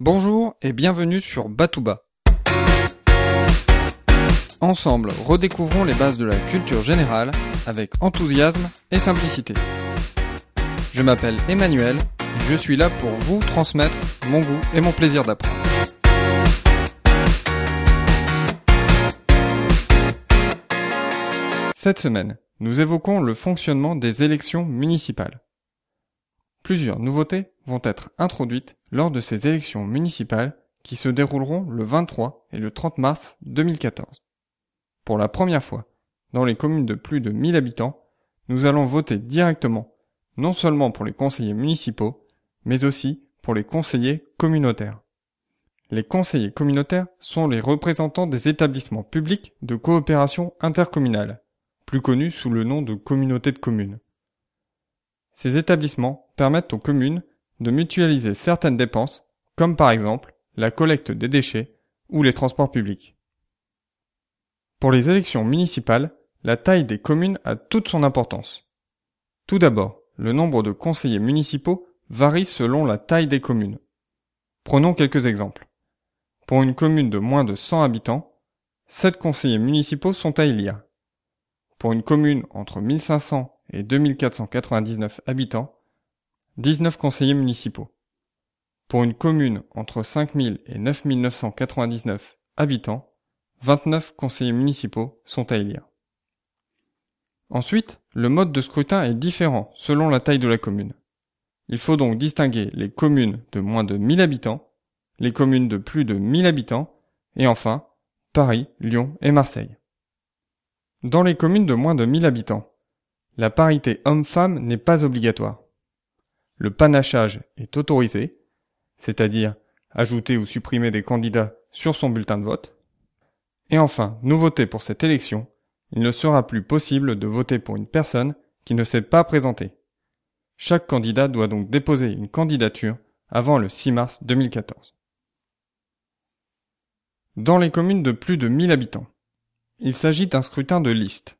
Bonjour et bienvenue sur Batouba. Ensemble, redécouvrons les bases de la culture générale avec enthousiasme et simplicité. Je m'appelle Emmanuel et je suis là pour vous transmettre mon goût et mon plaisir d'apprendre. Cette semaine, nous évoquons le fonctionnement des élections municipales. Plusieurs nouveautés vont être introduites lors de ces élections municipales qui se dérouleront le 23 et le 30 mars 2014. Pour la première fois, dans les communes de plus de 1000 habitants, nous allons voter directement, non seulement pour les conseillers municipaux, mais aussi pour les conseillers communautaires. Les conseillers communautaires sont les représentants des établissements publics de coopération intercommunale, plus connus sous le nom de communautés de communes. Ces établissements permettent aux communes de mutualiser certaines dépenses, comme par exemple la collecte des déchets ou les transports publics. Pour les élections municipales, la taille des communes a toute son importance. Tout d'abord, le nombre de conseillers municipaux varie selon la taille des communes. Prenons quelques exemples. Pour une commune de moins de 100 habitants, 7 conseillers municipaux sont à élire. Pour une commune entre 1500 et 2499 habitants, 19 conseillers municipaux. Pour une commune entre 5000 et 9999 habitants, 29 conseillers municipaux sont à élire. Ensuite, le mode de scrutin est différent selon la taille de la commune. Il faut donc distinguer les communes de moins de 1000 habitants, les communes de plus de 1000 habitants, et enfin, Paris, Lyon et Marseille. Dans les communes de moins de 1000 habitants, la parité homme-femme n'est pas obligatoire. Le panachage est autorisé, c'est-à-dire ajouter ou supprimer des candidats sur son bulletin de vote. Et enfin, nouveauté pour cette élection, il ne sera plus possible de voter pour une personne qui ne s'est pas présentée. Chaque candidat doit donc déposer une candidature avant le 6 mars 2014. Dans les communes de plus de 1000 habitants, il s'agit d'un scrutin de liste.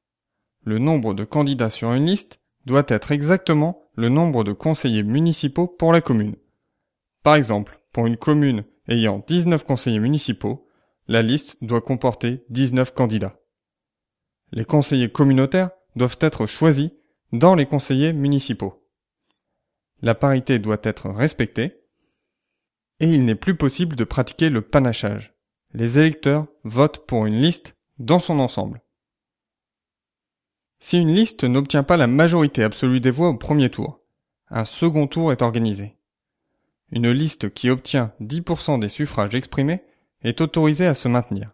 Le nombre de candidats sur une liste doit être exactement le nombre de conseillers municipaux pour la commune. Par exemple, pour une commune ayant 19 conseillers municipaux, la liste doit comporter 19 candidats. Les conseillers communautaires doivent être choisis dans les conseillers municipaux. La parité doit être respectée et il n'est plus possible de pratiquer le panachage. Les électeurs votent pour une liste dans son ensemble. Si une liste n'obtient pas la majorité absolue des voix au premier tour, un second tour est organisé. Une liste qui obtient 10% des suffrages exprimés est autorisée à se maintenir.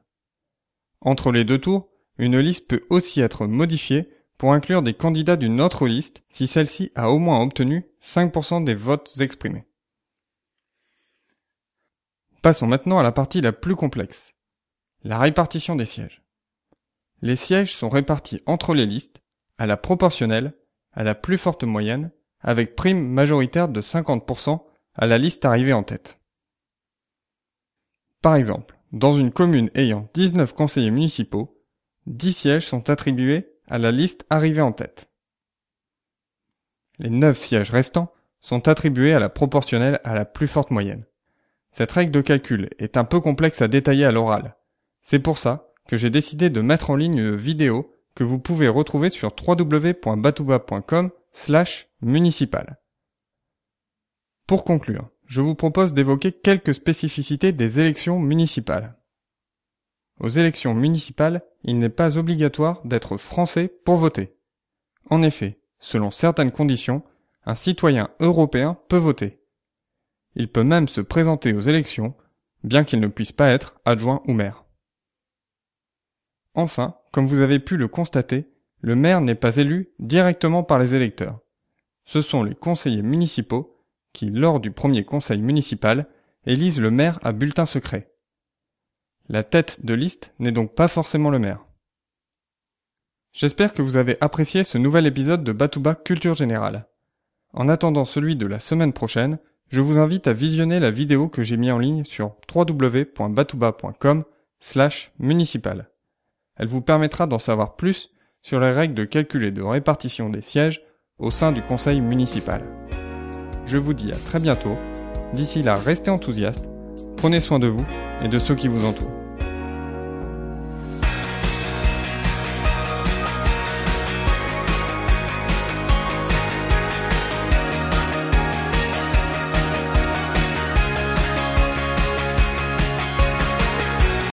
Entre les deux tours, une liste peut aussi être modifiée pour inclure des candidats d'une autre liste si celle-ci a au moins obtenu 5% des votes exprimés. Passons maintenant à la partie la plus complexe, la répartition des sièges. Les sièges sont répartis entre les listes, à la proportionnelle, à la plus forte moyenne, avec prime majoritaire de 50% à la liste arrivée en tête. Par exemple, dans une commune ayant 19 conseillers municipaux, 10 sièges sont attribués à la liste arrivée en tête. Les 9 sièges restants sont attribués à la proportionnelle à la plus forte moyenne. Cette règle de calcul est un peu complexe à détailler à l'oral. C'est pour ça que j'ai décidé de mettre en ligne une vidéo que vous pouvez retrouver sur www.batouba.com slash municipal. Pour conclure, je vous propose d'évoquer quelques spécificités des élections municipales. Aux élections municipales, il n'est pas obligatoire d'être français pour voter. En effet, selon certaines conditions, un citoyen européen peut voter. Il peut même se présenter aux élections, bien qu'il ne puisse pas être adjoint ou maire. Enfin, comme vous avez pu le constater, le maire n'est pas élu directement par les électeurs. Ce sont les conseillers municipaux qui, lors du premier conseil municipal, élisent le maire à bulletin secret. La tête de liste n'est donc pas forcément le maire. J'espère que vous avez apprécié ce nouvel épisode de Batouba Culture Générale. En attendant celui de la semaine prochaine, je vous invite à visionner la vidéo que j'ai mis en ligne sur www.batouba.com slash municipal. Elle vous permettra d'en savoir plus sur les règles de calcul et de répartition des sièges au sein du conseil municipal. Je vous dis à très bientôt. D'ici là, restez enthousiastes, Prenez soin de vous et de ceux qui vous entourent.